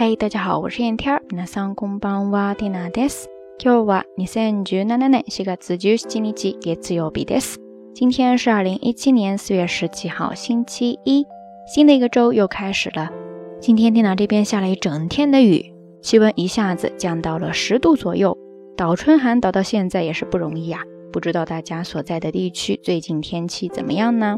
嗨，大家好，我是燕天儿。皆さんこんばんは、ティナです。今日は二千十七年四月十七日、月曜日です。今天是二零一七年四月十七号，星期一，新的一个周又开始了。今天电脑这边下了一整天的雨，气温一下子降到了十度左右。倒春寒倒到现在也是不容易啊！不知道大家所在的地区最近天气怎么样呢？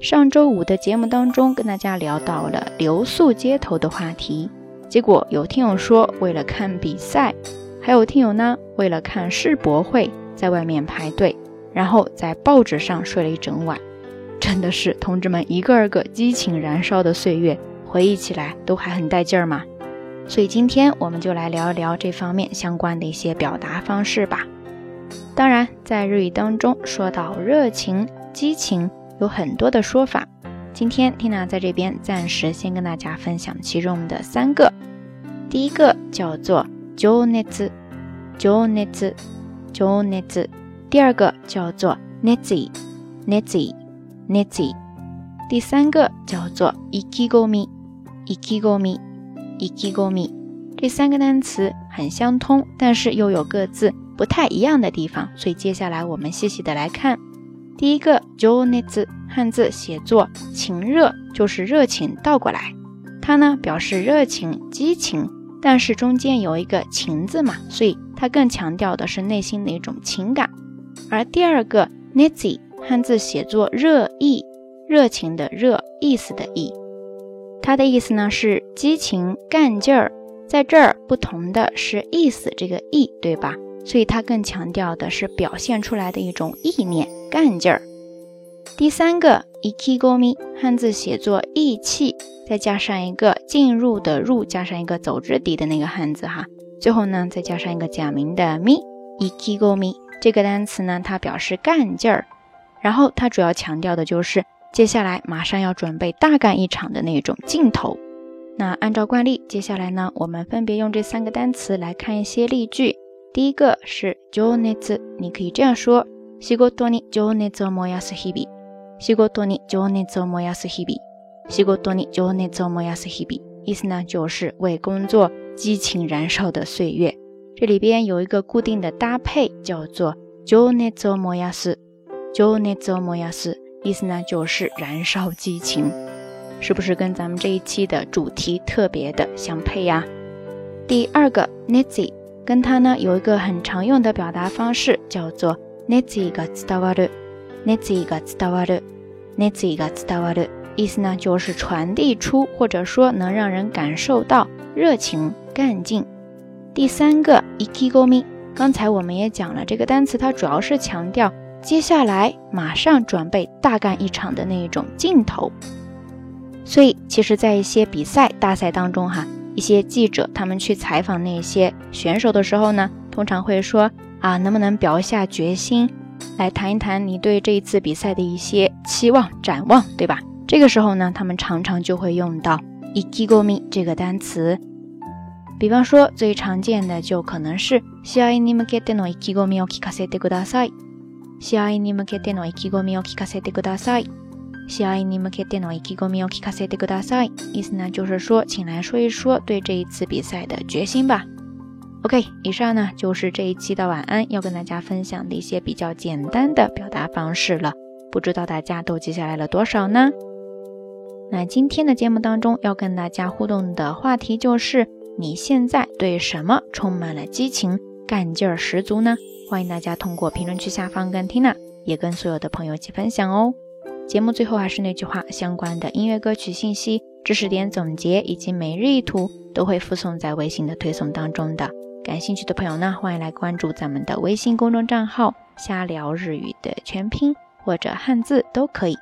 上周五的节目当中跟大家聊到了留宿街头的话题， 结果有听友说为了看比赛，还有听友呢为了看世博会在外面排队，然后在报纸上睡了一整晚。真的是同志们一个二个激情燃烧的岁月，回忆起来都还很带劲儿嘛。所以今天我们就来聊一聊这方面相关的一些表达方式吧。当然，在日语当中说到热情、激情，有很多的说法。今天 Tina 在这边暂时先跟大家分享其中的三个。第一个叫做情熱，情熱，情熱。第二个叫做熱意，熱意，熱意。第三个叫做意気込み，意気込み。意気込み这三个单词很相通，但是又有各自不太一样的地方，所以接下来我们细细的来看。 第一个情熱，汉字写作情热，就是热情倒过来，它呢表示热情、激情，但是中间有一个情字嘛，所以它更强调的是内心的一种情感。而第二个熱意，汉字写作热意，热情的热，意思的意。它的意思呢是激情、干劲儿，在这儿不同的是意思，这个意对吧？所以它更强调的是表现出来的一种意念、干劲儿。第三个意気込み，汉字写作意气，再加上一个进入的入，加上一个走之底的那个汉字哈，最后呢再加上一个假名的み，意気込み这个单词呢，它表示干劲儿，然后它主要强调的就是。接下来马上要准备大干一场的那种劲头。那按照惯例，接下来呢，我们分别用这三个单词来看一些例句。第一个是情熱，你可以这样说： 仕事に情熱を燃やす日々。仕事に情熱を燃やす日々。仕事に情熱を燃やす日々。意思呢，就是为工作激情燃烧的岁月。这里边有一个固定的搭配，叫做情熱を燃やす。情熱を燃やす。意思呢就是燃烧激情，是不是跟咱们这一期的主题特别的相配呀？第二个 n e z i 跟它呢有一个很常用的表达方式，叫做 n e z i ga tsudawaru，nezi ga ztawaru nezi ga ztawaru，意思呢就是传递出或者说能让人感受到热情干劲。第三个 ikigomi，刚才我们也讲了，这个单词它主要是强调。接下来马上准备大干一场的那一种劲头，所以其实，在一些比赛大赛当中，哈，一些记者他们去采访那些选手的时候呢，通常会说啊，能不能表一下决心，来谈一谈你对这一次比赛的一些期望展望，对吧？这个时候呢，他们常常就会用到 ikigomi 这个单词，比方说最常见的就可能是試合に向けての意気込みを聞かせてください。試合に向けての意気込みを聞かせてください。試合に向けての意気込みを聞かせてください。意思呢就是说，请来说一说对这一次比赛的决心吧。 OK，以上呢就是这一期的晚安要跟大家分享的一些比较简单的表达方式了。不知道大家都记下来了多少呢？那今天的节目当中要跟大家互动的话题就是：你现在对什么充满了激情，干劲儿十足呢？欢迎大家通过评论区下方跟 Tina，也跟所有的朋友一起分享哦。节目最后还是那句话，相关的音乐歌曲信息、知识点总结以及每日一图都会附送在微信的推送当中的。感兴趣的朋友呢，欢迎来关注咱们的微信公众账号“瞎聊日语”的全拼或者汉字都可以。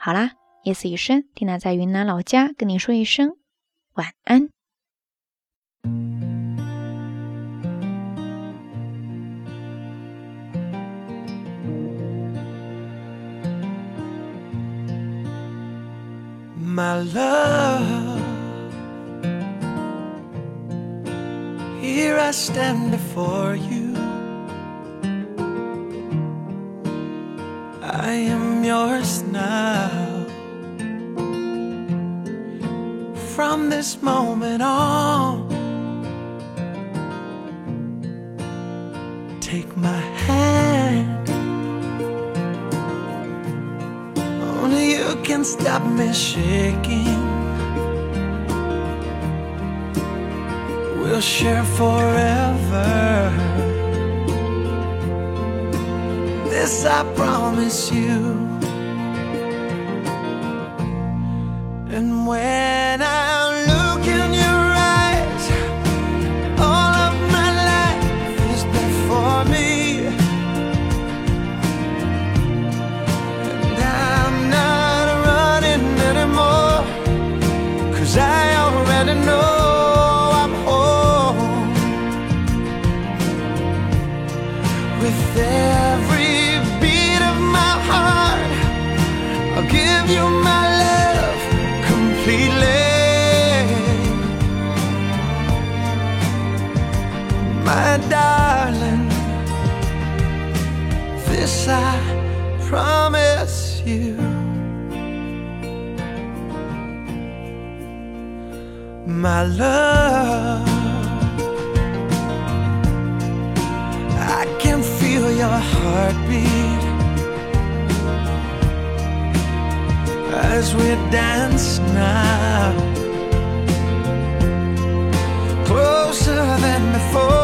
好啦，夜色已深，Tina 在云南老家跟你说一声晚安。my love. Here I stand before you. I am yours now. from this moment on. Take my hand. Only you can stop me shaking. We'll share forever. This I promise you. And when I My darling, this I promise you. My love, your heartbeat. as we dance now. Closer than before.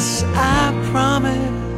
Yes, I promise.